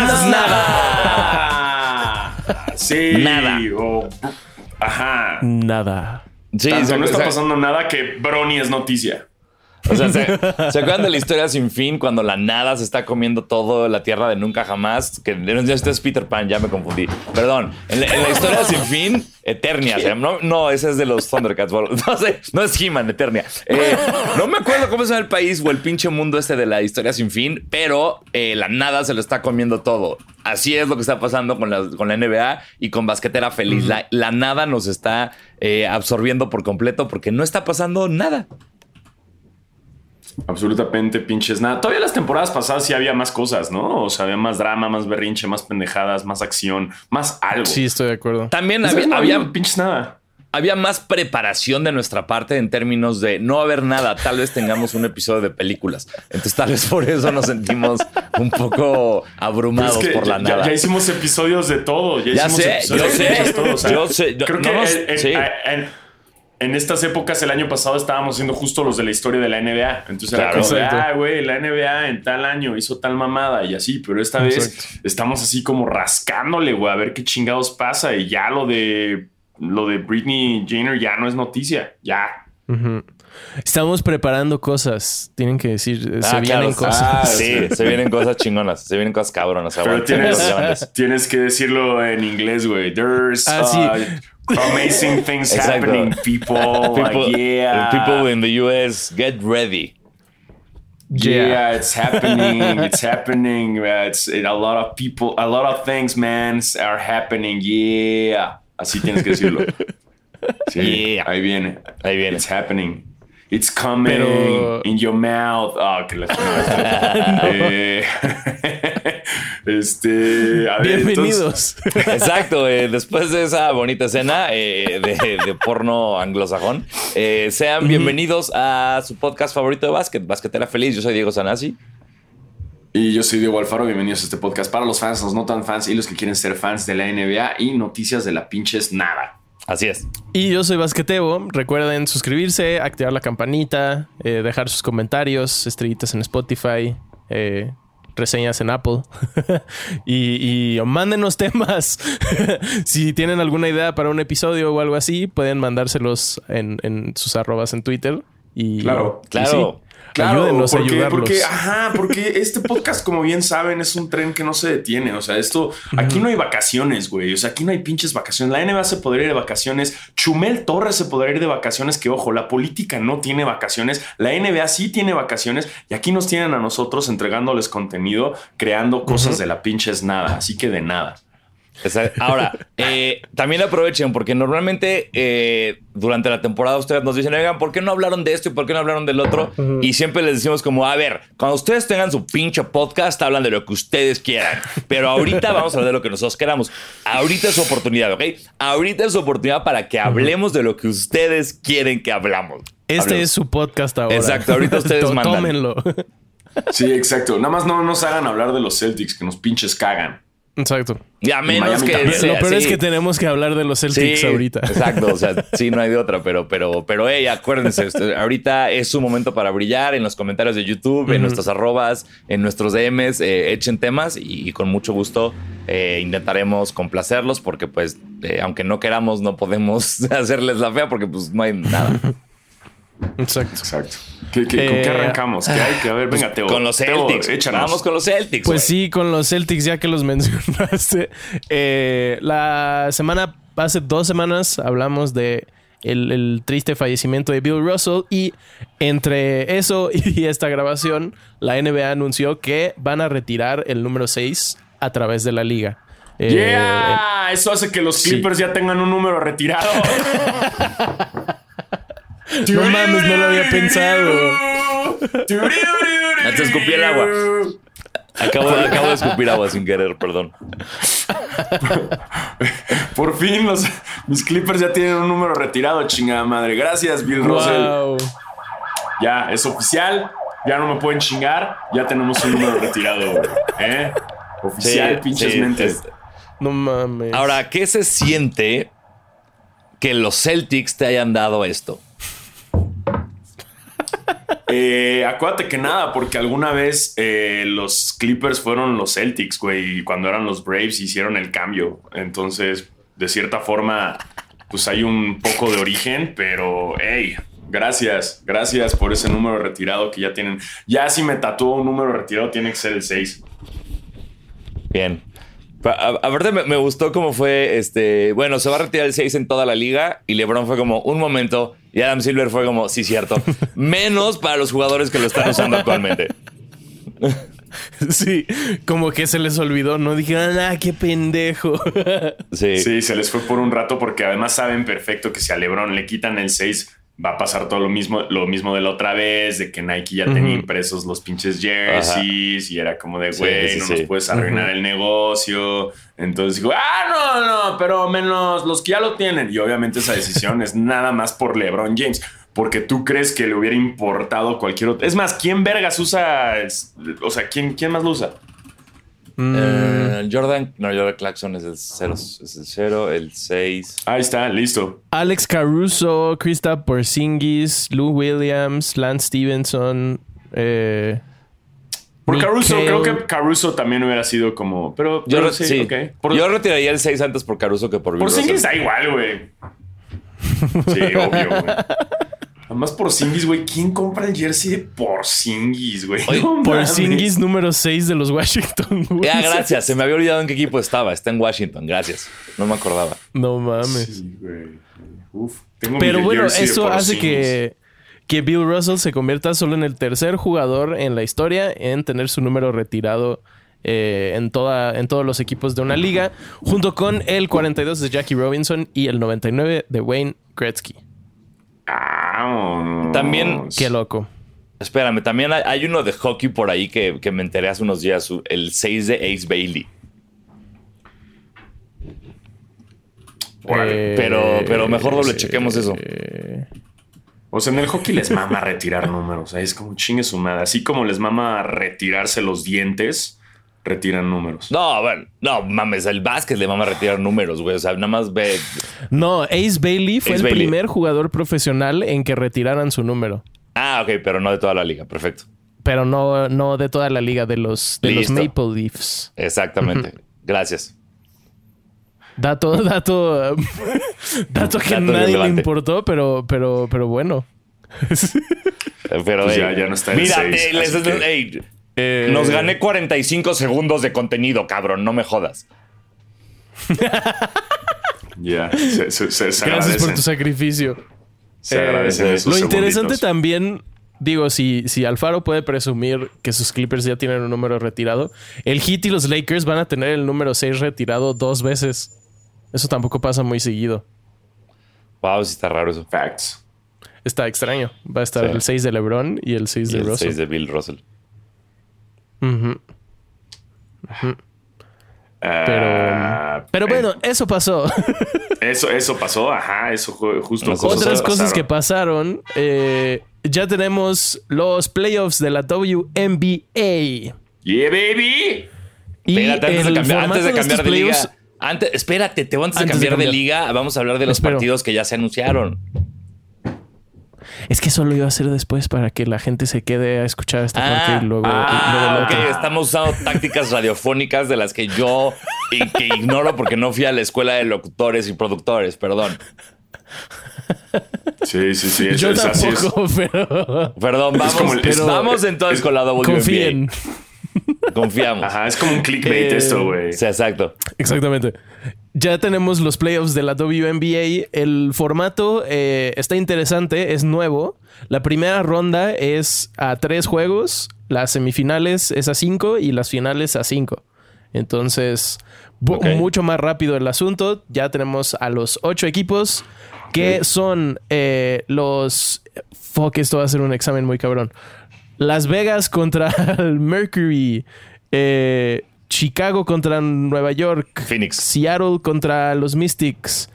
más nada. Sí. Nada. o- ajá. Nada. Sí, Tanto no está pasando nada que Brony es noticia. O sea, ¿se, ¿se acuerdan de la historia sin fin cuando la nada se está comiendo todo la tierra de nunca jamás? Que este es Peter Pan, ya me confundí. Perdón. En la, en la historia sin fin, Eternia. no, no, ese es de los Thundercats. No sé, no es He-Man, Eternia. Eh, no me acuerdo cómo se llama el país o el pinche mundo este de la historia sin fin, pero eh, la nada se lo está comiendo todo. Así es lo que está pasando con la, con la NBA y con Basquetera Feliz. la, la nada nos está eh, absorbiendo por completo porque no está pasando nada. Absolutamente pinches nada. Todavía las temporadas pasadas sí había más cosas, ¿no? O sea, había más drama, más berrinche, más pendejadas, más acción, más algo. Sí, estoy de acuerdo. También había, no había, pinches nada. había más preparación de nuestra parte en términos de no haber nada. Tal vez tengamos un episodio de películas. Entonces, tal vez por eso nos sentimos un poco abrumados es que por la ya, nada. ya hicimos episodios de todo. Ya, Ya hicimos sé, episodios yo de sé, pinches todo, o sea, yo sé, yo- creo no que nos- en, en- sí. En estas épocas, el año pasado, estábamos haciendo justo los de la historia de la NBA. Entonces era Claro. como de, ah, güey, la NBA en tal año hizo tal mamada y así. Pero esta vez estamos así como rascándole, güey, a ver qué chingados pasa. Y ya lo de lo de Britney Jenner ya no es noticia. Ya. Estamos preparando cosas. Tienen que decir, eh, se Ah, vienen claro. cosas. Ah, Sí, se vienen cosas chingonas, se vienen cosas cabronas. Pero tienes que decirlo en inglés, güey. There's Ah, sí. uh, amazing things Exacto. happening, people. People, Like, yeah. people in the US, get ready. Yeah, Yeah. it's happening. it's happening. Uh, It's it, a lot of people, a lot of things, man, are happening. Yeah. Así tienes que decirlo. Sí, Yeah. ahí viene. Ahí viene. It's happening. It's coming Pero- in your mouth. Ah, que la chingada. Eh, este. a ver, entonces- Bienvenidos. Exacto, eh, después de esa bonita escena eh, de, de porno anglosajón, eh, sean bienvenidos a su podcast favorito de básquet, Basquetera Feliz. Yo soy Diego Sanasi. Y yo soy Diego Alfaro, bienvenidos a este podcast para los fans, los no tan fans y los que quieren ser fans de la NBA y noticias de la pinches nada. Así es. Y yo soy Basquetebo. Recuerden suscribirse, activar la campanita, eh, dejar sus comentarios, estrellitas en Spotify, eh, reseñas en Apple. y, y mándenos temas. si tienen alguna idea para un episodio o algo así, pueden mandárselos en, en sus arrobas en Twitter. Y, Claro, y claro. Claro, ayúdenos a porque, ayudarlos. porque, ajá, porque este podcast, como bien saben, es un tren que no se detiene. O sea, esto, aquí no hay vacaciones, güey. O sea, aquí no hay pinches vacaciones. La NBA se podría ir de vacaciones. Chumel Torres se podría ir de vacaciones. Que ojo, la política no tiene vacaciones. La NBA sí tiene vacaciones. Y aquí nos tienen a nosotros entregándoles contenido, creando cosas de la pinches nada. Así que de nada. Ahora, eh, también aprovechen, porque normalmente eh, durante la temporada ustedes nos dicen, oigan, ¿por qué no hablaron de esto y por qué no hablaron del otro? Y siempre les decimos como, a ver, cuando ustedes tengan su pinche podcast, hablan de lo que ustedes quieran. Pero ahorita vamos a hablar de lo que nosotros queramos. Ahorita es su oportunidad, ¿ok? Ahorita es su oportunidad para que hablemos de lo que ustedes quieren que hablamos. Este Hablemos. es su podcast ahora. Exacto, ahorita ustedes mandan. Tómenlo. Sí, exacto. Nada más no nos hagan hablar de los Celtics, que nos pinches cagan. Exacto. Y a menos Miami que sea Lo peor es que tenemos que hablar de los Celtics Sí, ahorita. Exacto, o sea, sí, no hay de otra, pero, pero, pero, hey, acuérdense, este, ahorita es su momento para brillar en los comentarios de YouTube, en nuestras arrobas, en nuestros DMs, eh, echen temas y, con mucho gusto eh, intentaremos complacerlos porque, pues, eh, aunque no queramos, no podemos hacerles la fea porque, pues, no hay nada. Exacto. Exacto. ¿Qué, qué- ¿Con Eh, qué arrancamos? ¿Qué hay que a ver? Venga, Teo. con los Teo, Celtics. échanos. Vamos con los Celtics. Pues sí, con los Celtics, ya que los mencionaste. Eh, la semana, hace dos semanas, hablamos de el, el triste fallecimiento de Bill Russell. Y entre eso y esta grabación, la NBA anunció que van a retirar el número 6 a través de la liga. Eh, Yeah, eso hace que los sí. Clippers ya tengan un número retirado. No mames, no lo había pensado. Te escupí el agua. Acabo, acabo de escupir agua sin querer, perdón. Por fin los mis Clippers ya tienen un número retirado, chingada madre. Gracias, Bill Russell. Ya es oficial. Ya no me pueden chingar. Ya tenemos un número retirado. güey. ¿Eh? Oficial, Sí, pinches sí, mentes. es- No mames. Ahora, ¿qué se siente que los Celtics te hayan dado esto? Eh, acuérdate que nada, porque alguna vez eh, los Clippers fueron los Celtics, güey, y cuando eran los Braves hicieron el cambio. Entonces, de cierta forma, pues hay un poco de origen, pero hey, gracias, gracias por ese número retirado que ya tienen. Ya si me tatuó un número retirado, tiene que ser el 6. Bien. Aparte me, me, gustó cómo fue, este, bueno, se va a retirar el 6 en toda la liga y LeBron fue como un momento y Adam Silver fue como, sí, cierto, menos para los jugadores que lo están usando actualmente. Sí, como que se les olvidó, no dijeron, ah, qué pendejo. Sí. sí, se les fue por un rato porque además saben perfecto que si a LeBron le quitan el 6 va a pasar todo lo mismo, lo mismo de la otra vez, de que Nike ya tenía impresos los pinches jerseys y era como de, güey, no nos puedes arruinar el negocio. Entonces dijo, ah, no, no, pero menos los que ya lo tienen. Y obviamente esa decisión es nada más por LeBron James. Porque tú crees que le hubiera importado cualquier otro. Es más, ¿quién vergas usa? O sea, ¿quién, quién más lo usa? Eh, Jordan, no, Jordan Clarkson es el 0, es el 0, el 6. Ahí está, listo. Alex Caruso, Krista Porzingis, Lou Williams, Lance Stevenson. Eh, por Caruso, creo que Caruso también hubiera sido como. Pero, yo, sí, okay. Yo retiraría el 6 antes por Caruso que por Por Porzingis da igual, güey. Sí, obvio, güey. Además, Porzingis, güey. ¿Quién compra el jersey de Porzingis, güey? No Porzingis número 6 de los Washington, güey. Ya, gracias. Se me había olvidado en qué equipo estaba. Está en Washington. Gracias. No me acordaba. No mames. Sí, güey. Uf. Tengo Pero bueno, eso hace que, que Bill Russell se convierta solo en el tercer jugador en la historia en tener su número retirado eh, en, toda, en todos los equipos de una liga, junto con el 42 de Jackie Robinson y el 99 de Wayne Gretzky. También. Qué loco. Espérame, también hay, uno de hockey por ahí que, me enteré hace unos días, el 6 de Ace Bailey. Eh, pero, pero mejor doble chequemos eso. o sea, en el hockey les mama retirar números. es como chingue su madre. Así como les mama retirarse los dientes, retiran números. No, bueno, no mames, el básquet le vamos a retirar números, güey. O sea, nada más ve. No, Ace Bailey fue el primer jugador profesional en que retiraran su número. Ah, ok, pero no de toda la liga, perfecto. Pero no, no de toda la liga, de los, de los Maple Leafs. Exactamente. Gracias. Dato, dato, dato que a nadie le importó, pero, pero, pero bueno. pero pues ya, ya, no está en Mira, les, eh, Nos gané 45 segundos de contenido, cabrón. No me jodas. Ya, Gracias por tu sacrificio. Se agradece. Eh, lo interesante también, digo, si, si Alfaro puede presumir que sus Clippers ya tienen un número retirado, el Heat y los Lakers van a tener el número 6 retirado dos veces. Eso tampoco pasa muy seguido. Wow, sí está raro eso. Facts. Está extraño. Va a estar el 6 de LeBron y el 6 de el Russell. 6 de Bill Russell. Pero, pero bueno, eso pasó. eso, eso pasó, ajá, eso justo. Otras cosas que pasaron. Eh, ya tenemos los playoffs de la WNBA. Yeah, baby. Y espérate, antes de cambiar, antes de, cambiar de liga. Antes, espérate, te antes, antes de cambiar de, liga, vamos a hablar de los partidos que ya se anunciaron. Es que eso lo iba a hacer después para que la gente se quede a escuchar esta parte y ah, luego. Ah, Estamos usando tácticas radiofónicas de las que yo que ignoro porque no fui a la escuela de locutores y productores, perdón. Sí, sí, sí. yo tampoco, pero. Perdón, vamos, vamos entonces con la WNBA. Confíen. Confiamos. Ajá, es como un clickbait esto, güey. Sí, exacto. Exactamente ya tenemos los playoffs de la WNBA. El formato eh, está interesante, es nuevo. La primera ronda es a tres juegos, las semifinales es a cinco y las finales a cinco. Entonces, mucho más rápido el asunto. Ya tenemos a los ocho equipos que son eh, los... Fuck, esto va a ser un examen muy cabrón. Las Vegas contra el Mercury. Eh, Chicago contra Nueva York. Phoenix. Seattle contra los Mystics.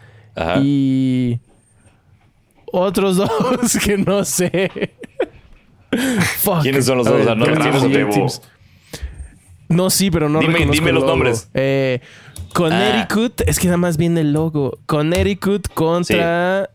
Y otros dos que no sé. ¿Quiénes son los dos? no, no, sí, pero no dime, dime los nombres. Eh, Connecticut, ah. es que nada más viene el logo. Connecticut contra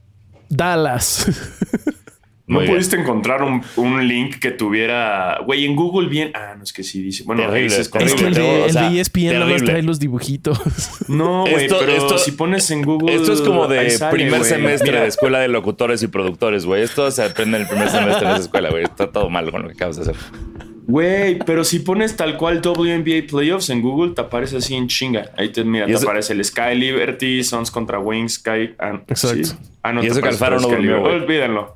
Dallas. No Muy bien. pudiste encontrar un, un link que tuviera. Güey, en Google bien. Ah, no es que sí dice. Bueno, Terrible, dices Es que el Terrible, de, o el de ESPN nada más terrible. trae los dibujitos. No, güey, Esto- pero esto- si pones en Google. Esto es como de sale, primer güey. semestre Mira, de escuela de locutores y productores, güey. Esto se aprende en el primer semestre de esa escuela, güey. Está todo mal con lo que acabas de hacer. Güey, pero si pones tal cual WNBA Playoffs en Google, te aparece así en chinga. Ahí te, mira, te eso- aparece el Sky Liberty, Suns contra Wings, Sky. Ah, Exacto. sí. Ah, no, Y te eso que Alfaro no durmió. Olvídenlo.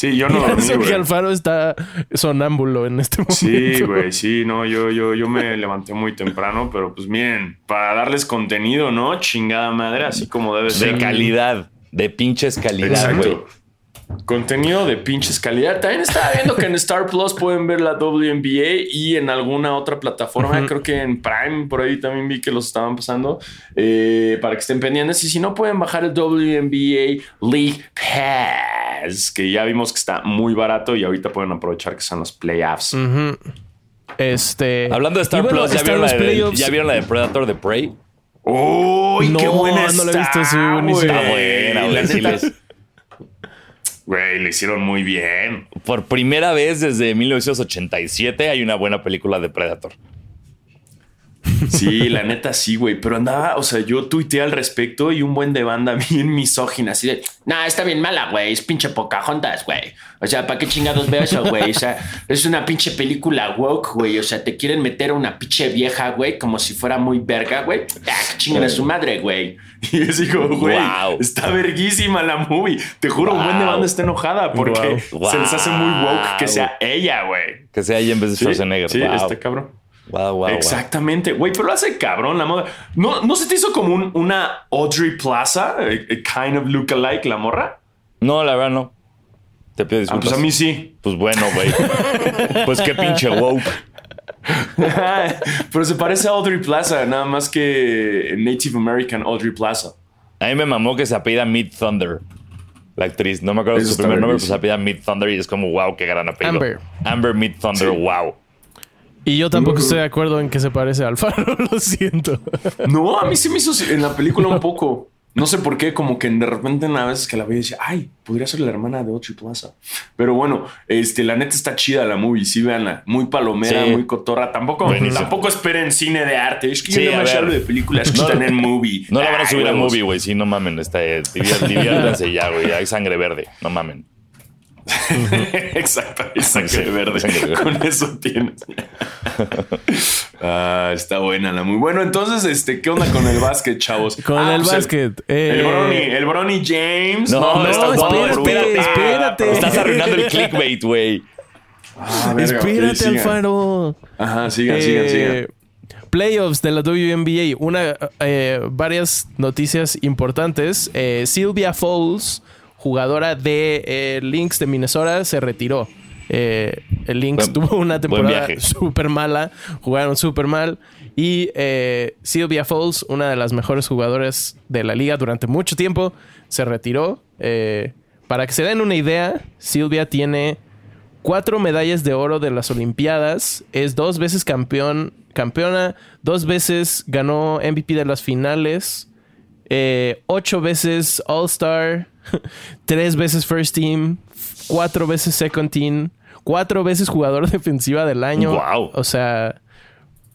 Sí, yo no dormí, que güey. Alfaro está sonámbulo en este momento. Sí, güey, sí, no, yo, yo, yo me levanté muy temprano, pero pues miren, para darles contenido, ¿no? Chingada madre, así como debe De ser. calidad. De pinches calidad, güey. Contenido de pinches calidad. También estaba viendo que en Star Plus pueden ver la WNBA y en alguna otra plataforma. Creo que en Prime, por ahí también vi que los estaban pasando. eh, para que estén pendientes. Y si no, pueden bajar el WNBA League Pass, que ya vimos que está muy barato y ahorita pueden aprovechar que son los playoffs. Este. Hablando de Star bueno, Plus, ¿ya vieron, la de, playoffs. ¿ya vieron la de Predator de Prey? ¡Uy, qué No, buena no la he está, visto, sí, buenísima. Está buena, güey. Güey, le hicieron muy bien. Por primera vez desde 1987 hay una buena película de Predator. Sí, la neta sí, güey. Pero andaba, o sea, yo tuiteé al respecto y un buen de banda bien misógina, así de, nah, está bien mala, güey. Es pinche Pocahontas, güey. O sea, ¿para qué chingados veo eso, güey? O sea, es una pinche película woke, güey. O sea, te quieren meter a una pinche vieja, güey, como si fuera muy verga, güey. Ah, que chinguen a su madre, güey. Y es digo, güey, Wow. está verguísima la movie. Te juro, un buen de banda está enojada porque Wow. se les hace muy woke que sea ella, güey. Que sea ella en vez de Sí, Schwarzenegger. sí, wow. está cabrón. Wow, wow. Exactamente, güey, pero lo hace cabrón la moda. ¿No, ¿no se te hizo como un- una Audrey Plaza, a, a kind of look-alike la morra? No, la verdad no. Te pido Ah, disculpas. pues a mí sí. Pues bueno, güey. pues qué pinche woke. pero se parece a Audrey Plaza, nada más que Native American Audrey Plaza. A mí me mamó que se apellida Mid Thunder. La actriz. No me acuerdo de Eso su primer nombre, pero se apellida Mid Thunder y es como, wow, qué gran apellido. Amber. Amber Mid Thunder, Sí. wow. Y yo tampoco estoy de acuerdo en que se parece a Alfaro, lo siento. No, a mí sí me hizo en la película un poco. No sé por qué, como que de repente a veces que la veía decía, ay, podría ser la hermana de Audrey Plaza. Pero bueno, este, la neta está chida la movie, sí, véanla. Muy palomera, Sí. muy cotorra. Tampoco, Buenísimo. tampoco esperen cine de arte. Es que Sí, yo no me hablo de películas que No- están en movie. No la van a Ay, subir a movie, güey. Sí, no mamen. Está, diviértanse ya, güey. Hay sangre verde. No mamen. Exacto, hay sangre Sí, verde. sangre verde. Con eso tienes. ah, está buena la muy bueno. Entonces, este, ¿qué onda con el básquet, chavos? Con Ah, el pues básquet. El, eh, el Bronny, el Bronny James. No, no, está espérate, espérate. Ah, Estás arruinando el clickbait, güey. Ah, Espérate. Alfaro. Ajá, sigan, sigan, Eh, sigan. Playoffs de la WNBA. Una, eh, varias noticias importantes. Eh, Sylvia Fowles, jugadora de eh, Lynx de Minnesota, se retiró. Eh, el Lynx tuvo una temporada súper mala, jugaron súper mal. Y eh, Sylvia Fowles, una de las mejores jugadoras de la liga durante mucho tiempo, se retiró. Eh, para que se den una idea, Sylvia tiene cuatro medallas de oro de las Olimpiadas, es dos veces campeón, campeona, dos veces ganó MVP de las finales, ocho veces All Star, tres veces First Team, cuatro veces Second Team, cuatro veces jugador defensiva del año. Wow. O sea,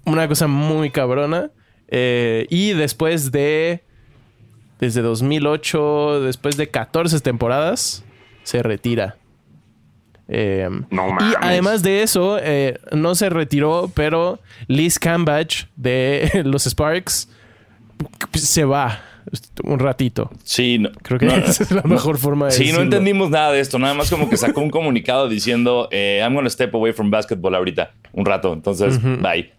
una cosa muy cabrona. Eh, y después de, desde 2008, después de 14 temporadas, se retira. Eh, No y además de eso, eh, no se retiró, pero Liz Cambage de los Sparks se va un ratito. Sí, no, Creo que no, esa es la mejor forma de Sí, no entendimos nada de esto. Nada más como que sacó un comunicado diciendo, eh, I'm gonna step away from basketball ahorita, un rato. Entonces, bye.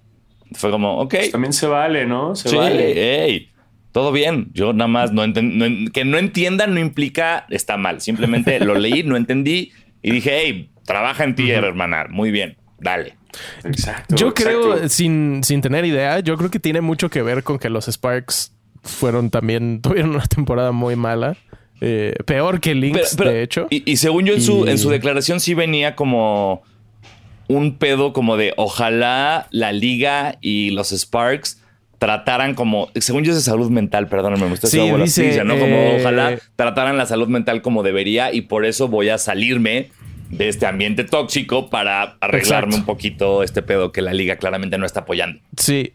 Fue como, ok. También se vale, ¿no? Se Sí, vale. ey, todo bien. Yo nada más no enten- no que no entiendan no implica está mal. Simplemente lo leí, no entendí y dije, hey, trabaja en ti, hermana. Muy bien, dale. Exacto. Yo exacto. creo, sin, sin tener idea, yo creo que tiene mucho que ver con que los Sparks fueron también, tuvieron una temporada muy mala. Eh, peor que Lynx, de hecho. Y, y según yo, en, su, en su declaración sí venía como un pedo como de ojalá la liga y los Sparks trataran como, según yo es de salud mental, perdóname, me estoy Sí, dice, ¿no? Como eh, ojalá trataran la salud mental como debería y por eso voy a salirme de este ambiente tóxico para arreglarme Exacto. un poquito este pedo que la liga claramente no está apoyando. Sí.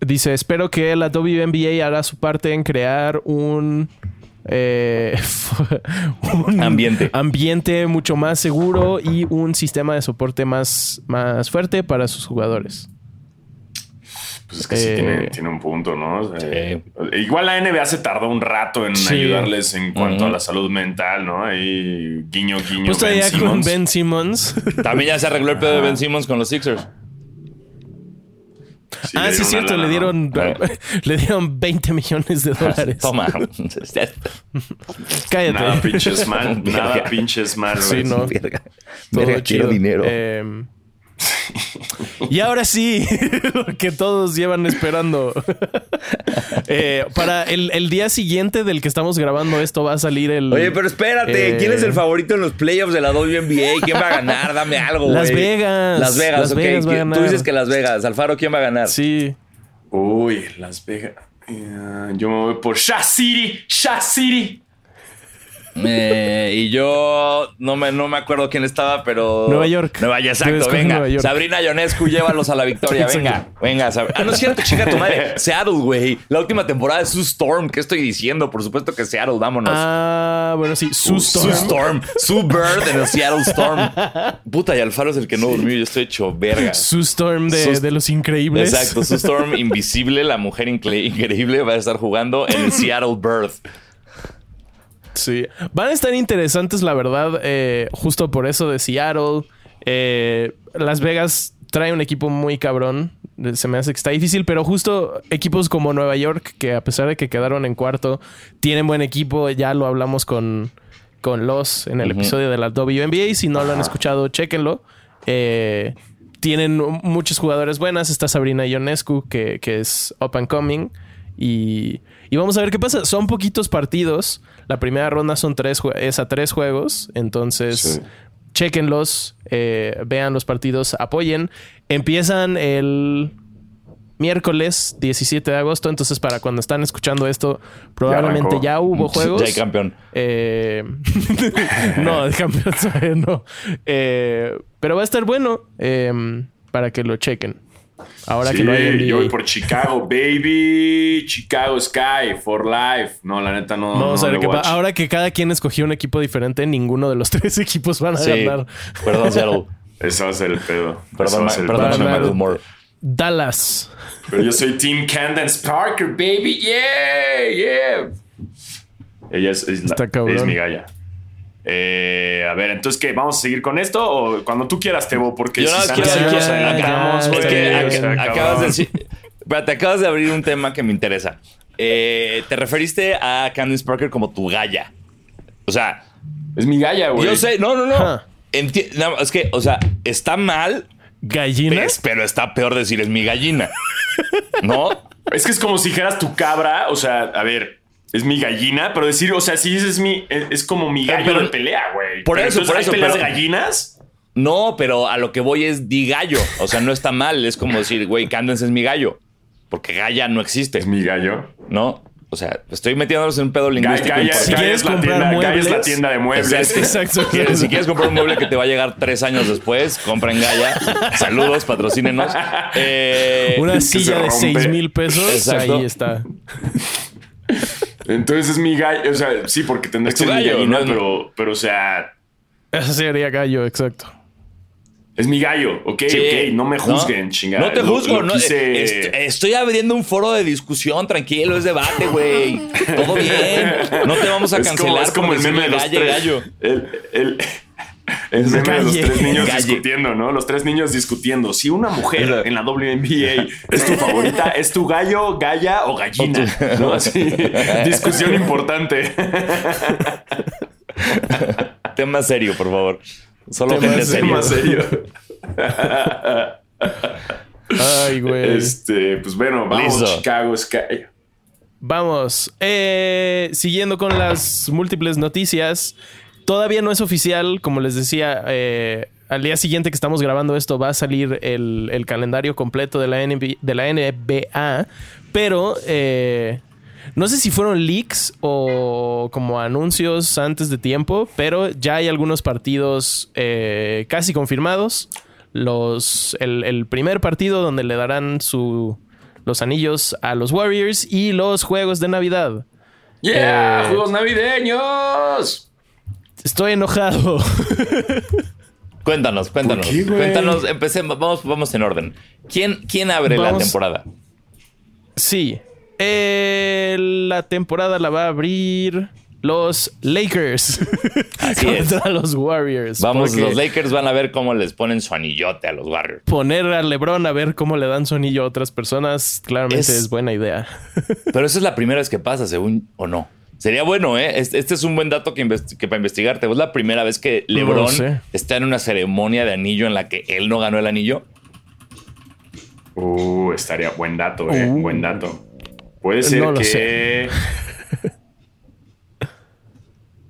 Dice, espero que la WNBA hará su parte en crear un... eh, un Ambiente. ambiente mucho más seguro y un sistema de soporte más, más fuerte para sus jugadores. Pues es que sí Eh, tiene, tiene un punto, ¿no? O sea, Sí. Igual la NBA se tardó un rato en Sí. ayudarles en cuanto a la salud mental, ¿no? Ahí guiño, guiño. Pues Ben todavía con Simmons. Ben Simmons. También ya se arregló el pedo de Ben Simmons con los Sixers. Sí, ah, sí, es cierto, una le dieron, le dieron 20 millones de dólares. Toma. Cállate. Nada pinches mal, nada pinches mal. Sí, no. Verga. Todo quiero dinero. Eh, y ahora sí, lo que todos llevan esperando. Eh, para el, el día siguiente del que estamos grabando esto va a salir el... Oye, pero espérate, Eh, ¿quién es el favorito en los playoffs de la WNBA? ¿Quién va a ganar? Dame algo, güey. Las Vegas. Las Vegas, Las ok. Vegas va a ¿Quién- Tú dices que Las Vegas. Alfaro, ¿quién va a ganar? Sí. Uy, Las Vegas. Eh, yo me voy por Shah City. Eh, y yo no me, no me acuerdo quién estaba, pero. Nueva York. Nueva York, exacto. Venga. Nueva York. Sabrina Ionescu, llévalos a la victoria. Venga, venga. Sab- Ah, no es cierto, chica tu madre. Seattle, güey. La última temporada es su Storm. ¿Qué estoy diciendo? Por supuesto que Seattle, vámonos. Ah, bueno, sí. Su Su Storm. Storm. Su Bird en el Seattle Storm. Puta, y Alfaro es el que no durmió. Yo estoy hecho verga. Su Storm de, de los increíbles. Exacto, su Storm invisible, la mujer incre- increíble, va a estar jugando en el Seattle Bird. Sí. Van a estar interesantes, la verdad, eh, justo por eso de Seattle. Eh, Las Vegas trae un equipo muy cabrón. Se me hace que está difícil, pero justo equipos como Nueva York, que a pesar de que quedaron en cuarto, tienen buen equipo. Ya lo hablamos con, con Los en el episodio de la WNBA. Si no lo han escuchado, chéquenlo. Eh, tienen muchos jugadores buenas. Está Sabrina Ionescu, que, que es up and coming. Y, y vamos a ver qué pasa. Son poquitos partidos. La primera ronda son tres, es a tres juegos. Entonces, Sí. chéquenlos, eh, vean los partidos, apoyen. Empiezan el miércoles 17 de agosto. Entonces, para cuando están escuchando esto, probablemente ya, hubo juegos. Ya hay campeón. Eh, no, de campeón no. Eh, pero va a estar bueno eh, para que lo chequen. Ahora sí, que no hay NBA. yo voy por Chicago, baby. Chicago Sky for life. No, la neta no. Vamos no a ver qué watch. pasa. Ahora que cada quien escogió un equipo diferente, ninguno de los tres equipos van a Sí. ganar. Perdón, Seattle. Ese va a ser el pedo. Perdón, va a ma- ser el perdóname, pedo. Ganar. Michael Moore. Dallas. Pero yo soy Team Candence Parker, baby. Yeah, yeah. Ella es, es, la- Está cabrón. es mi galla. Eh, a ver, entonces, ¿qué? ¿Vamos a seguir con esto o cuando tú quieras, Tebo? Porque Yo si quiero- nos adelantamos, ya, Es que o ac- sea, acabas de decir. Espérate, acabas de abrir un tema que me interesa. Eh, te referiste a Candice Parker como tu galla. O sea, Es mi galla, güey. yo sé, no, no, no. Enti- no, es que, o sea, está mal, Gallina. es- pero está peor decir es mi gallina. ¿No? Es que es como si dijeras tu cabra, o sea, a ver, es mi gallina, pero decir, o sea, si dices mi, es, es como mi gallo Pero- de pelea, güey. por Pero eso, por ¿hay eso, peleas pero- de gallinas? No, pero a lo que voy es di gallo. O sea, no está mal. Es como decir, güey, Candence es mi gallo. Porque Gaya no existe, Es mi gallo. ¿no? O sea, estoy metiéndonos en un pedo lingüístico. Importante. Si quieres es la comprar tienda, Galla es la muebles, tienda de muebles. Exacto. Si quieres, si quieres comprar un mueble que te va a llegar tres años después, compra en Gaya. Saludos, patrocínenos. Eh, Una silla de. 6 mil pesos. Exacto. Ahí está. Entonces es mi gallo, o sea, sí, porque tendrá Es que ser mi gallo, gallina, ¿no? pero, pero, o sea, Ese sería gallo, exacto. es mi gallo, ok, Sí. ok, no me juzguen, chingada. No te juzgo, lo no, quise- est- estoy abriendo un foro de discusión, tranquilo, es debate, güey. Todo bien. No te vamos a es como, cancelar es como el meme de los tres. gallo. El, el, el meme de los tres niños discutiendo, ¿no? Los tres niños discutiendo. Si una mujer en la WNBA es tu favorita, ¿es tu gallo, galla o gallina? ¿No? Así, discusión importante. Tema serio, por favor. Solo Tema gente serio. serio. Ay, güey. Este, pues bueno, vamos, Listo. Chicago Sky. Vamos. Eh, siguiendo con las múltiples noticias. Todavía no es oficial, como les decía. eh, al día siguiente que estamos grabando esto va a salir el, el calendario completo de la, NBA, de la NBA. Pero eh, no sé si fueron leaks o como anuncios antes de tiempo, pero ya hay algunos partidos eh, casi confirmados. Los, el, el primer partido donde le darán su, los anillos a los Warriors y los juegos de Navidad. ¡Yeah! Eh, ¡Juegos navideños! Estoy enojado. Cuéntanos, cuéntanos. ¿Por qué, güey? cuéntanos, empecemos, vamos, vamos en orden. ¿Quién, quién abre la temporada? Sí. Eh, la temporada la va a abrir los Lakers. Así es. Contra los Warriors. Vamos, los Lakers van a ver cómo les ponen su anillote a los Warriors. Poner a LeBron a ver cómo le dan su anillo a otras personas, claramente Es- es, buena idea. Pero eso es la primera vez que pasa, según o no. Sería bueno, ¿eh? Este, este es un buen dato que, investi- que para investigarte. Es la primera vez que No LeBron sé. está en una ceremonia de anillo en la que él no ganó el anillo. Uh, estaría buen dato, eh. Uh. Buen dato. Puede ser No lo que. sé.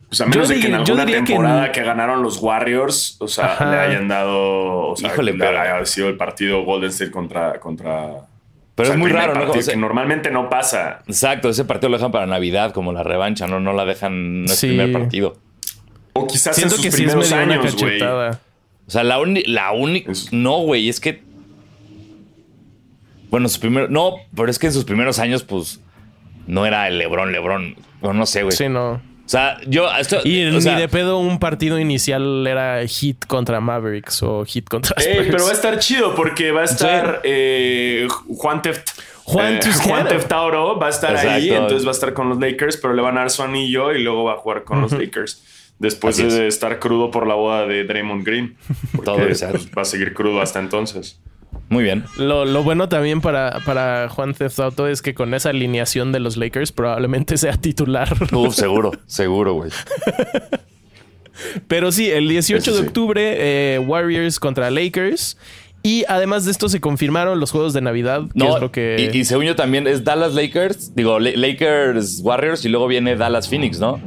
Pues a menos Yo de que en diría- alguna que temporada que, ganaron los Warriors, o sea, Ajá. le hayan dado. O sea, Híjole, que pero- haya sido el partido Golden State contra. contra Pero o sea, es muy el raro, ¿no? O sea- que normalmente no pasa. Exacto, ese partido lo dejan para Navidad como la revancha, no, no la dejan, no es Sí. primer partido. O quizás Siento en que sus sí es primeros medio años, güey. O sea, la única, la única, Es- no, güey, es que, bueno, sus primeros, no, pero es que en sus primeros años, pues, no era el LeBron, LeBron, o no sé, güey. Sí, no. O sea, yo, esto, Y o sea, ni de pedo un partido inicial era hit contra Mavericks o hit contra Eh, Spurs. pero va a estar chido porque va a estar eh, Juan Teft. Juan eh. Juan Teftauro va a estar ahí, entonces va a estar con los Lakers, pero le van a dar su anillo y luego va a jugar con los Lakers. Después Así es. de estar crudo por la boda de Draymond Green. Todo va a seguir crudo hasta entonces. Muy bien. Lo, lo bueno también para, para Juan Theft Auto es que con esa alineación de los Lakers probablemente sea titular. Uf, seguro, seguro, güey. Pero sí, el 18 Eso de sí. octubre, eh, Warriors contra Lakers. Y además de esto se confirmaron los juegos de Navidad, que No, es lo que... y, y según yo también es Dallas Lakers, digo, La- Lakers Warriors y luego viene Dallas Phoenix, ¿no?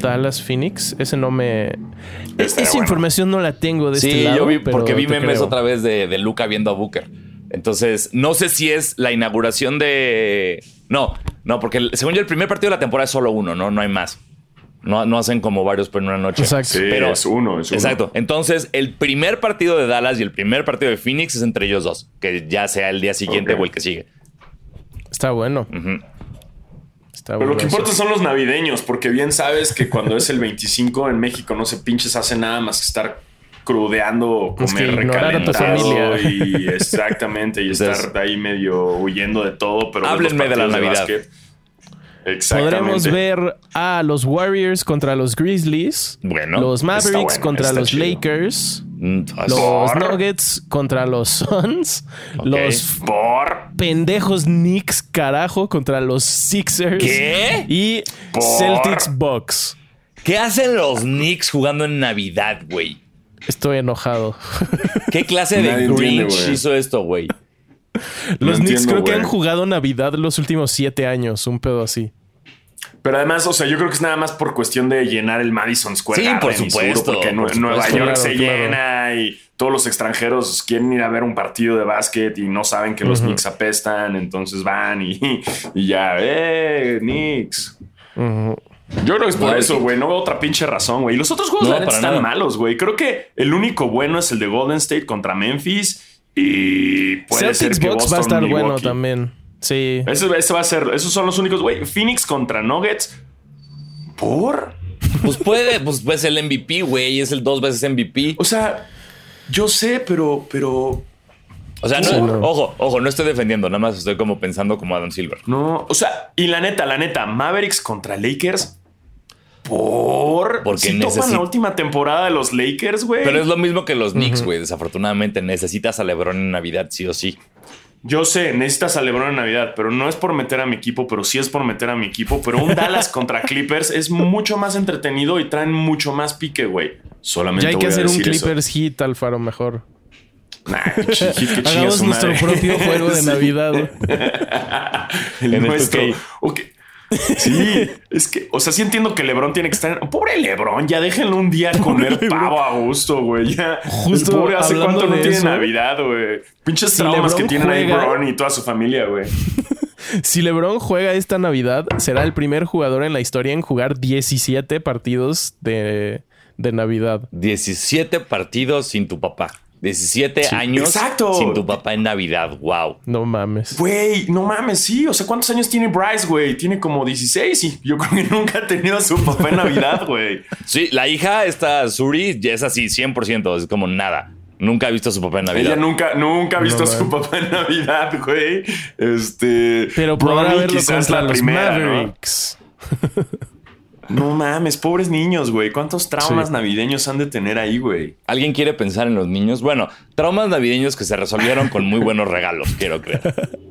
Dallas Phoenix, ese no me... Esa bueno. información no la tengo de Sí, este lado. yo vi, pero porque vi memes creo. otra vez de, de Luca viendo a Booker. Entonces, no sé si es la inauguración de. No, no, porque según yo, el primer partido de la temporada es solo uno, ¿no? No hay más. No, no hacen como varios, pero en una noche. Exacto. Sí, Pero- es uno, es uno. Exacto. Entonces, el primer partido de Dallas y el primer partido de Phoenix es entre ellos dos. Que ya sea el día siguiente o el que sigue. Está bueno. Está Pero lo que importa son los navideños, porque bien sabes que cuando es el 25 en México no se pinches hace nada más que estar crudeando, Es que comer a tu recalentado familia. y exactamente y Entonces, estar ahí medio huyendo de todo, pero háblenme de la Navidad. Podremos ver a los Warriors contra los Grizzlies. Bueno, los Mavericks bueno, contra los chido. Lakers. Mm, Los Por- Nuggets contra los Suns. Los por pendejos Knicks, carajo, contra los Sixers. ¿Qué? Y Por- Celtics Bucks. ¿Qué hacen los Knicks jugando en Navidad, güey? Estoy enojado. ¿Qué clase de Nadie Grinch hizo esto, güey? Los No Knicks entiendo, creo que han jugado Navidad los últimos siete años, un pedo así. Pero además, o sea, yo creo que es nada más por cuestión de llenar el Madison Square Sí, Garden. por seguro supuesto, porque por Nue- supuesto. Nueva York Claro, se claro. llena y todos los extranjeros quieren ir a ver un partido de básquet y no saben que los Knicks apestan, entonces van y, y ya, ¡eh, Knicks! Yo creo que es por No, eso, güey. No veo otra pinche razón, güey. Y los otros juegos, No, la neta, para están nada. malos, güey. Creo que el único bueno es el de Golden State contra Memphis. Y puede Celtics ser que Bucks va a estar bueno también. Sí. Ese, ese va a ser, esos son los únicos, güey. Phoenix contra Nuggets. ¿Por? Pues puede, pues es el MVP, güey, es el dos veces MVP. O sea, yo sé, pero, pero O sea, no, Sí, no. ojo, ojo, no estoy defendiendo, nada más estoy como pensando como Adam Silver. no. O sea, y la neta, la neta, Mavericks contra Lakers. Por. Porque si la última temporada de los Lakers, güey. Pero es lo mismo que los Knicks, güey. Desafortunadamente necesitas a LeBron en Navidad, sí o sí. Yo sé, necesitas a LeBron en Navidad, pero no es por meter a mi equipo, pero sí es por meter a mi equipo. Pero un Dallas contra Clippers es mucho más entretenido y traen mucho más pique, güey. Solamente Ya hay que voy hacer un decir eso. Clippers hit, Alfaro, mejor. Nah, que Hagamos nuestro propio juego de. Navidad. El nuestro. 2K. Sí, es que, o sea, sí entiendo que LeBron tiene que estar. Pobre LeBron, ya déjenlo un día comer pavo a gusto, güey. Ya. Justo el pobre hace cuánto no tiene eso, Navidad, güey. Pinches si traumas que LeBron tienen ahí juega- Bron y toda su familia, güey. Si LeBron juega esta Navidad, será el primer jugador en la historia en jugar 17 partidos de, de Navidad. 17 partidos sin tu papá. 17 años exacto. sin tu papá en Navidad. Wow. No mames. Güey, no mames, sí. O sea, ¿cuántos años tiene Bryce, güey? Tiene como 16 y yo creo que nunca ha tenido a su papá en Navidad, güey. Sí, la hija, esta Suri, ya es así, 100%. Es como nada. Nunca ha visto a su papá en Navidad. Ella nunca, nunca ha visto No, a su papá en Navidad, güey. Este. Pero podrá verlo quizás la primera. Mavericks. No mames, pobres niños, güey. ¿Cuántos traumas Sí. navideños han de tener ahí, güey? ¿Alguien quiere pensar en los niños? Bueno, traumas navideños que se resolvieron con muy buenos regalos, quiero creer.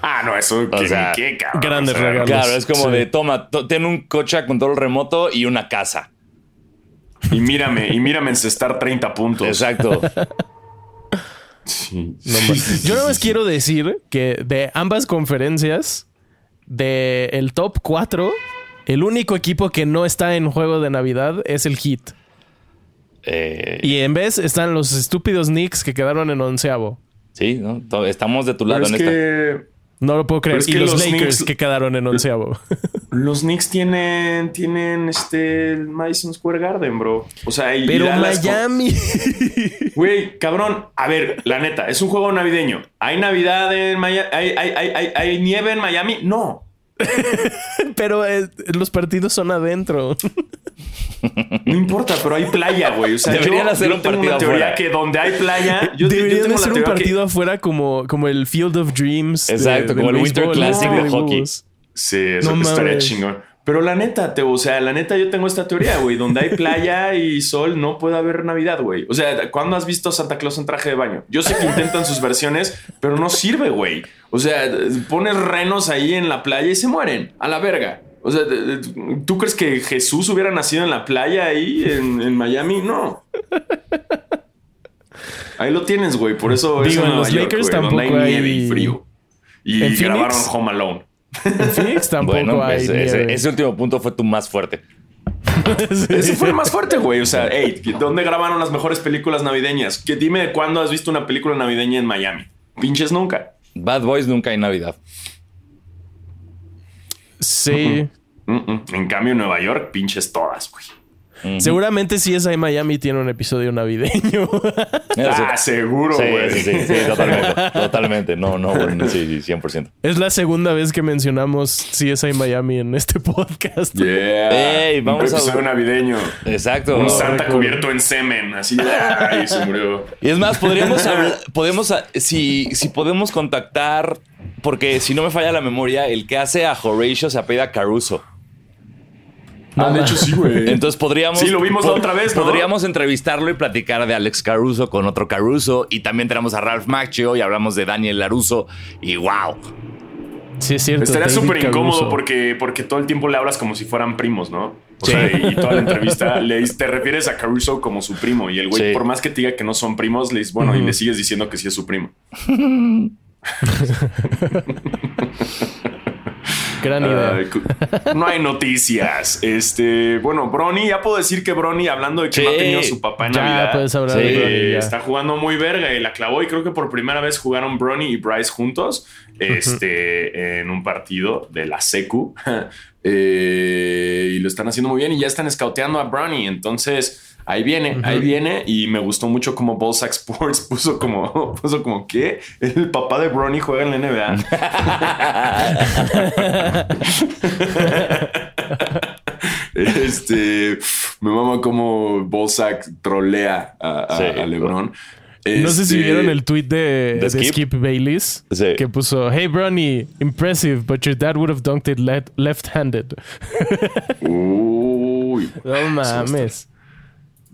Ah, no, eso que sea, qué, cabrón. grandes O sea, regalos. Claro, es como Sí. de, toma, to- ten un coche a control remoto y una casa. Y mírame, y mírame encestar 30 puntos. Exacto. Sí. No. Yo nada más quiero decir que de ambas conferencias, de el top 4, el único equipo que no está en juego de Navidad es el Heat. Eh, Y en vez están los estúpidos Knicks que quedaron en onceavo. sí, ¿no? Estamos de tu Pero lado es en esta. que No lo puedo creer. Y que los, los Lakers Knicks- que quedaron en onceavo. los Knicks tienen, tienen este el Madison Square Garden, bro. O sea, Pero Miami. Güey, cabrón, a ver, la neta, es un juego navideño. ¿Hay Navidad en Miami? ¿Hay, hay, hay, hay- hay nieve en Miami? No. Pero eh, los partidos son adentro. No importa, pero hay playa, güey. O sea, Deberían yo, hacer yo un tengo partido una teoría afuera. que donde hay playa, yo, yo Deberían tengo la ser un que- partido afuera como, como el Field of Dreams. Exacto, como el Winter Classic ¿no? de hockey. Sí, eso No estaría mames. chingón. Pero la neta, te, o sea, la neta, yo tengo esta teoría, güey. Donde hay playa y sol, no puede haber Navidad, güey. O sea, ¿cuándo has visto a Santa Claus en traje de baño? Yo sé que intentan sus versiones, pero no sirve, güey. O sea, pones renos ahí en la playa y se mueren. A la verga. O sea, ¿tú crees que Jesús hubiera nacido en la playa ahí en, en Miami? No. Ahí lo tienes, güey. Por eso es Digo, en en Nueva los York, Lakers donde hay tampoco nieve y hay- frío. Y ¿En grabaron Home Alone. En Phoenix tampoco Bueno, hay. ese, ese- nieve. ese último punto fue tu más fuerte. Ese fue el más fuerte, güey. O sea, hey, ¿dónde grabaron las mejores películas navideñas? Que dime cuándo has visto una película navideña en Miami. Pinches nunca. Bad Boys nunca hay Navidad. Sí. En cambio, en Nueva York, pinches todas, güey. Seguramente si es ahí Miami tiene un episodio navideño. Ah, seguro, güey. sí, sí, sí, totalmente. Totalmente. No, no, bueno, sí, sí, 100%. es la segunda vez que mencionamos CSI Miami en este podcast. Yeah. Ey, vamos un a- episodio navideño. Exacto. Un Santa cubierto en semen. Así, ay, se murió. Y es más, podríamos hablar, podemos, a- si, si podemos contactar, porque si no me falla la memoria, el que hace a Horatio se apellida Caruso. Ah, de hecho, sí, güey. Entonces podríamos. Sí, lo vimos la otra vez, ¿no? Podríamos entrevistarlo y platicar de Alex Caruso con otro Caruso. Y también tenemos a Ralph Macchio y hablamos de Daniel Laruso. Y wow. Sí, es cierto. Estaría súper incómodo porque, porque todo el tiempo le hablas como si fueran primos, ¿no? O Sí. sea, y toda la entrevista le dices- te refieres a Caruso como su primo y el güey, Sí. por más que te diga que no son primos, le dices, bueno, y le sigues diciendo que sí es su primo. Gran idea. No hay noticias. Este, bueno, Brony, ya puedo decir que Brony, hablando de que no ha tenido su papá en ya Navidad. puedes hablar Sí, de Bronny, ya. está jugando muy verga y la clavó y creo que por primera vez jugaron Brony y Bryce juntos este, en un partido de la Secu Eh, y lo están haciendo muy bien y ya están escauteando a Brony entonces ahí viene, ahí viene y me gustó mucho como Ballsack Sports puso como, puso como que el papá de Brony juega en la NBA. Este me mama como Ballsack trolea a, a- Sí. a LeBron. No sé si Este, vieron el tweet de, ¿De de Skip? Skip? Bayless Sí. que puso Hey Bronny, impressive, but your dad would have dunked it le- left-handed. Uy, No mames.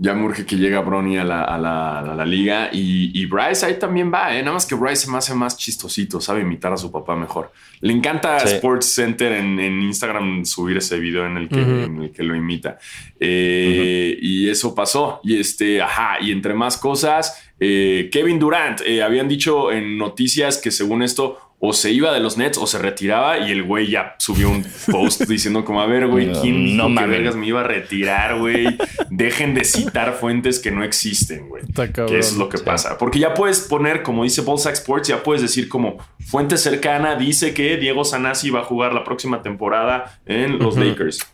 Ya me urge que llega Bronny a la, a la- a la liga y, y Bryce ahí también va, ¿eh? nada más que Bryce se me hace más chistosito, sabe imitar a su papá mejor. Le encanta Sí. Sports Center en, en Instagram subir ese video en el que, en el que lo imita. Eh, Y eso pasó. Y este, ajá, y entre más cosas, eh, Kevin Durant, eh, habían dicho en noticias que según esto o se iba de los Nets o se retiraba y el güey ya subió un post diciendo como, a ver, güey, ¿quién No no que vergas me iba a retirar, güey? Dejen de citar fuentes que no existen, güey. Que eso es lo que pasa. Porque ya puedes poner, como dice Ballsack Sports, ya puedes decir como fuente cercana dice que Diego Sanasi va a jugar la próxima temporada en los Lakers.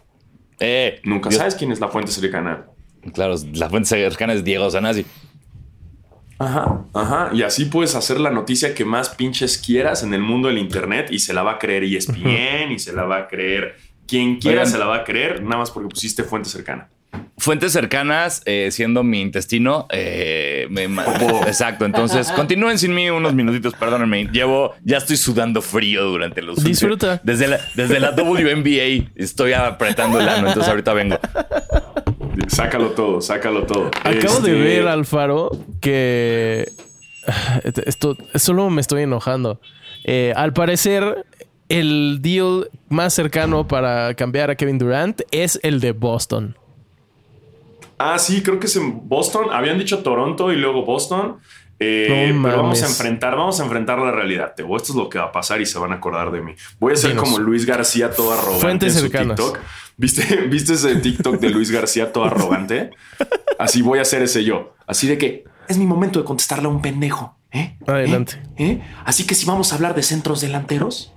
Eh, Nunca sabes quién es la fuente cercana. Claro, la fuente cercana es Diego Sanasi. Ajá, ajá. Y así puedes hacer la noticia que más pinches quieras en el mundo del internet y se la va a creer ESPN y se la va a creer quien quiera Oigan. se la va a creer, nada más porque pusiste fuente cercana. Fuentes cercanas, eh, siendo mi intestino. eh, me ma- exacto. Entonces, continúen sin mí unos minutitos, perdónenme. Llevo, ya estoy sudando frío durante los Disfruta. Desde la, desde la WNBA estoy apretando el ano, entonces ahorita vengo. Sácalo todo, sácalo todo. Acabo Este, de ver, Alfaro, que. Esto solo me estoy enojando. Eh, al parecer, el deal más cercano para cambiar a Kevin Durant es el de Boston. Ah, sí, creo que es en Boston. Habían dicho Toronto y luego Boston. Eh, No pero vamos a enfrentar, vamos a enfrentar la realidad. Tebo. Esto es lo que va a pasar y se van a acordar de mí. Voy a ser Dinos. como Luis García todo arrogante Fuentes en su cercanas. TikTok. ¿Viste, ¿Viste ese TikTok de Luis García todo arrogante? Así voy a hacer ese yo. Así de que es mi momento de contestarle a un pendejo. ¿eh? Adelante. ¿Eh? ¿Eh? Así que si vamos a hablar de centros delanteros,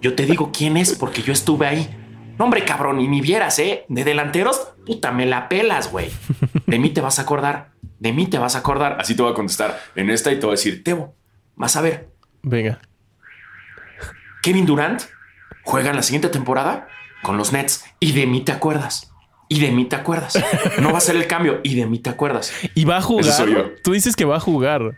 yo te digo quién es porque yo estuve ahí. No, hombre, cabrón, y ni vieras, ¿eh? De delanteros, puta, me la pelas, güey. De mí te vas a acordar. De mí te vas a acordar. Así te voy a contestar en esta y te voy a decir, Tebo, vas a ver. Venga. Kevin Durant juega en la siguiente temporada con los Nets y de mí te acuerdas. Y de mí te acuerdas. No va a ser el cambio y de mí te acuerdas. Y va a jugar. Ese soy yo. Tú dices que va a jugar.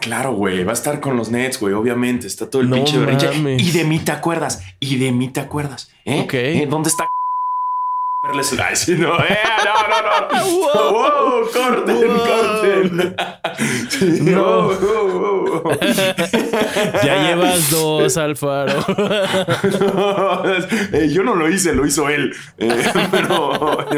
Claro, güey, va a estar con los Nets, güey, obviamente. Está todo el No pinche berrinche. Y de mí te acuerdas. Y de mí te acuerdas. ¿eh? Ok. ¿Eh? ¿Dónde está? Verles el- Ay, sí, no, eh, no, no, no. Wow, corten, corten. Sí, No. wow, wow, wow. Ya llevas dos, Alfaro. Eh, yo no lo hice, lo hizo él. Eh, pero,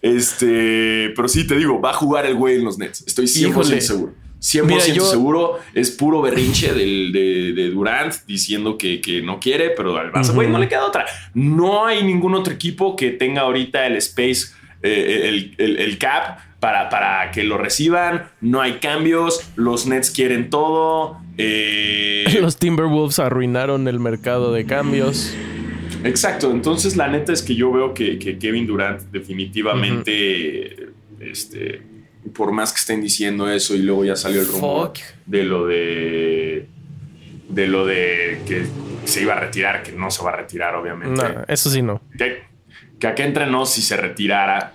este, pero sí te digo, va a jugar el güey en los Nets. Estoy 100% Híjole. seguro. 100% Mira, yo- seguro. Es puro berrinche del, de, de Durant diciendo que, que no quiere, pero al Barça, güey, no le queda otra. No hay ningún otro equipo que tenga ahorita el space, eh, el, el- el cap. Para, para que lo reciban, no hay cambios. Los Nets quieren todo. Eh, Los Timberwolves arruinaron el mercado de cambios. Exacto, entonces la neta es que yo veo que, que Kevin Durant definitivamente, este, por más que estén diciendo eso y luego ya salió el rumor Fuck. de lo de, de lo de que se iba a retirar, que no se va a retirar obviamente. No, eso sí no. Que, que acá entre nos si se retirara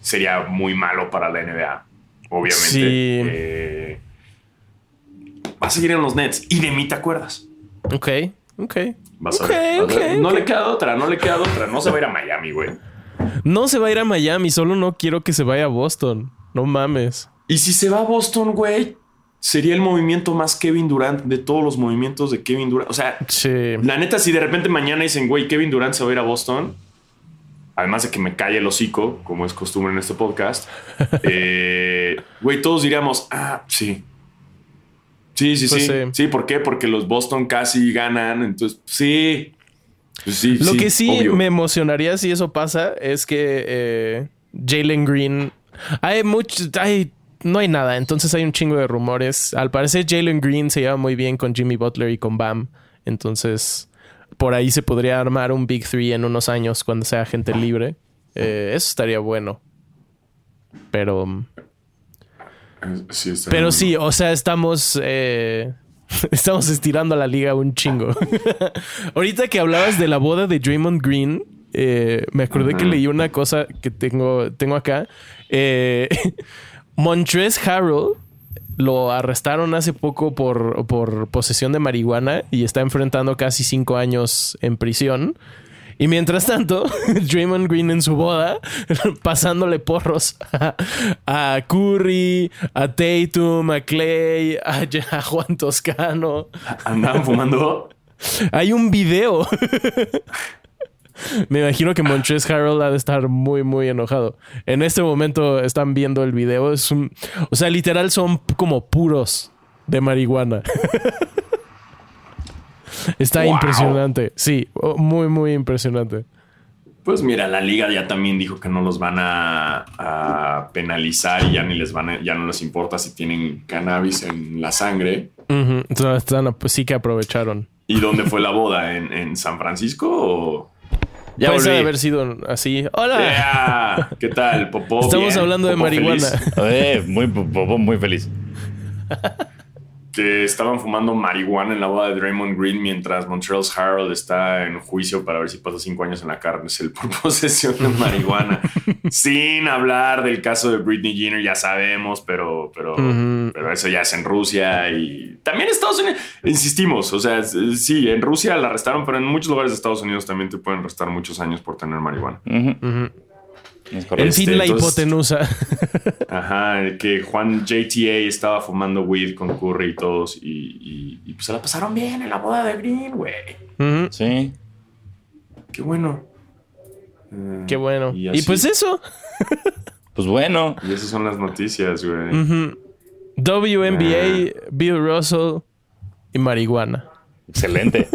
sería muy malo para la NBA, obviamente. Sí. Eh, va a seguir en los Nets y de mí te acuerdas. Ok, ok. Vas a Ok, ver. ok, no ok. le queda otra, no le queda otra. No se va a ir a Miami, güey. No se va a ir a Miami, solo no quiero que se vaya a Boston. No mames. Y si se va a Boston, güey, sería el movimiento más Kevin Durant de todos los movimientos de Kevin Durant. O sea, Sí. la neta, si de repente mañana dicen, güey, Kevin Durant se va a ir a Boston, además de que me calle el hocico, como es costumbre en este podcast, eh, güey, todos diríamos, ah, sí. Sí, sí, Pues sí. sí. Sí, ¿por qué? Porque los Boston casi ganan. Entonces, sí. Sí, Lo que sí obvio. me emocionaría si eso pasa es que eh, Jalen Green. Hay mucho. Hay, no hay nada, entonces hay un chingo de rumores. Al parecer, Jalen Green se lleva muy bien con Jimmy Butler y con Bam. Entonces, por ahí se podría armar un Big Three en unos años cuando sea gente libre. Eh, eso estaría bueno. Pero. Sí, está Pero bien. sí, o sea, estamos. eh, estamos estirando la liga un chingo. Ahorita que hablabas de la boda de Draymond Green, eh, me acordé que leí una cosa que tengo, tengo acá. Eh, Montrezl Harrell lo arrestaron hace poco por, por posesión de marihuana y está enfrentando casi cinco años en prisión. Y mientras tanto, Draymond Green en su boda, pasándole porros a, a Curry, a Tatum, a Clay, a, a Juan Toscano. Andaban fumando. Hay un video. Me imagino que Montrezl Harrell ha de estar muy, muy enojado. En este momento están viendo el video. Es un, o sea, literal son como puros de marihuana. Está Wow. impresionante. Sí, oh, muy, muy impresionante. Pues mira, la liga ya también dijo que no los van a, a penalizar y ya ni les van a- ya no les importa si tienen cannabis en la sangre. Entonces, están- pues sí que aprovecharon. ¿Y dónde fue la boda? ¿En, en San Francisco o...? Ya Puede volví. haber sido así. ¡Hola! ¿Qué tal, Popó? Estamos Bien, hablando de Popó marihuana. Eh, muy, muy, muy feliz. Que estaban fumando marihuana en la boda de Draymond Green mientras Montreal Harold está en juicio para ver si pasa cinco años en la cárcel por posesión de marihuana. Sin hablar del caso de Britney Jenner, ya sabemos, pero, pero, pero eso ya es en Rusia y también Estados Unidos. Insistimos, o sea, sí, en Rusia la arrestaron, pero en muchos lugares de Estados Unidos también te pueden arrestar muchos años por tener marihuana. En fin, la entonces- hipotenusa. Ajá, que Juan JTA estaba fumando weed con Curry y todos y, y- y, pues se la pasaron bien en la boda de Green, güey. Sí. Qué bueno. Eh, Qué bueno. Y, pues eso. Pues bueno. Y esas son las noticias, güey. WNBA, Ah. Bill Russell y marihuana. Excelente.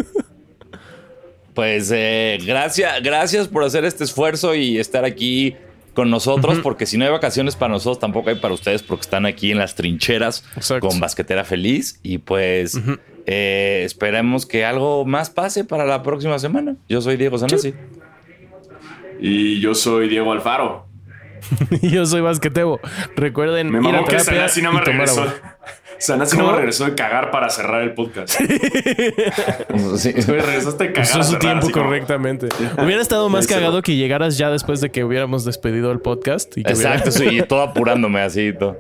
Pues eh, gracias, gracias por hacer este esfuerzo y estar aquí con nosotros, porque si no hay vacaciones para nosotros, tampoco hay para ustedes, porque están aquí en las trincheras Exacto. con Basquetera Feliz. Y pues eh, esperemos que algo más pase para la próxima semana. Yo soy Diego Sanasi. Y yo soy Diego Alfaro. Y yo soy basquetebo. Recuerden Me mamó que Sanasi no me regresó. Sanasi no me regresó de cagar para cerrar el podcast. Sí. Güey, regresaste de cagar. Usó su cerrar, tiempo así correctamente. Hubiera estado más cagado que llegaras ya después de que hubiéramos despedido el podcast. Y que Exacto, hubiera- sí, y todo apurándome así, todo,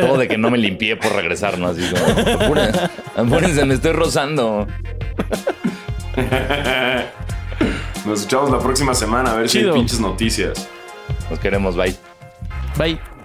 todo de que no me limpié por regresar, ¿no? Así como, apúrense, apúrense, me estoy rozando. Nos escuchamos la próxima semana a ver si hay pinches noticias. Nos queremos, bye. Bye.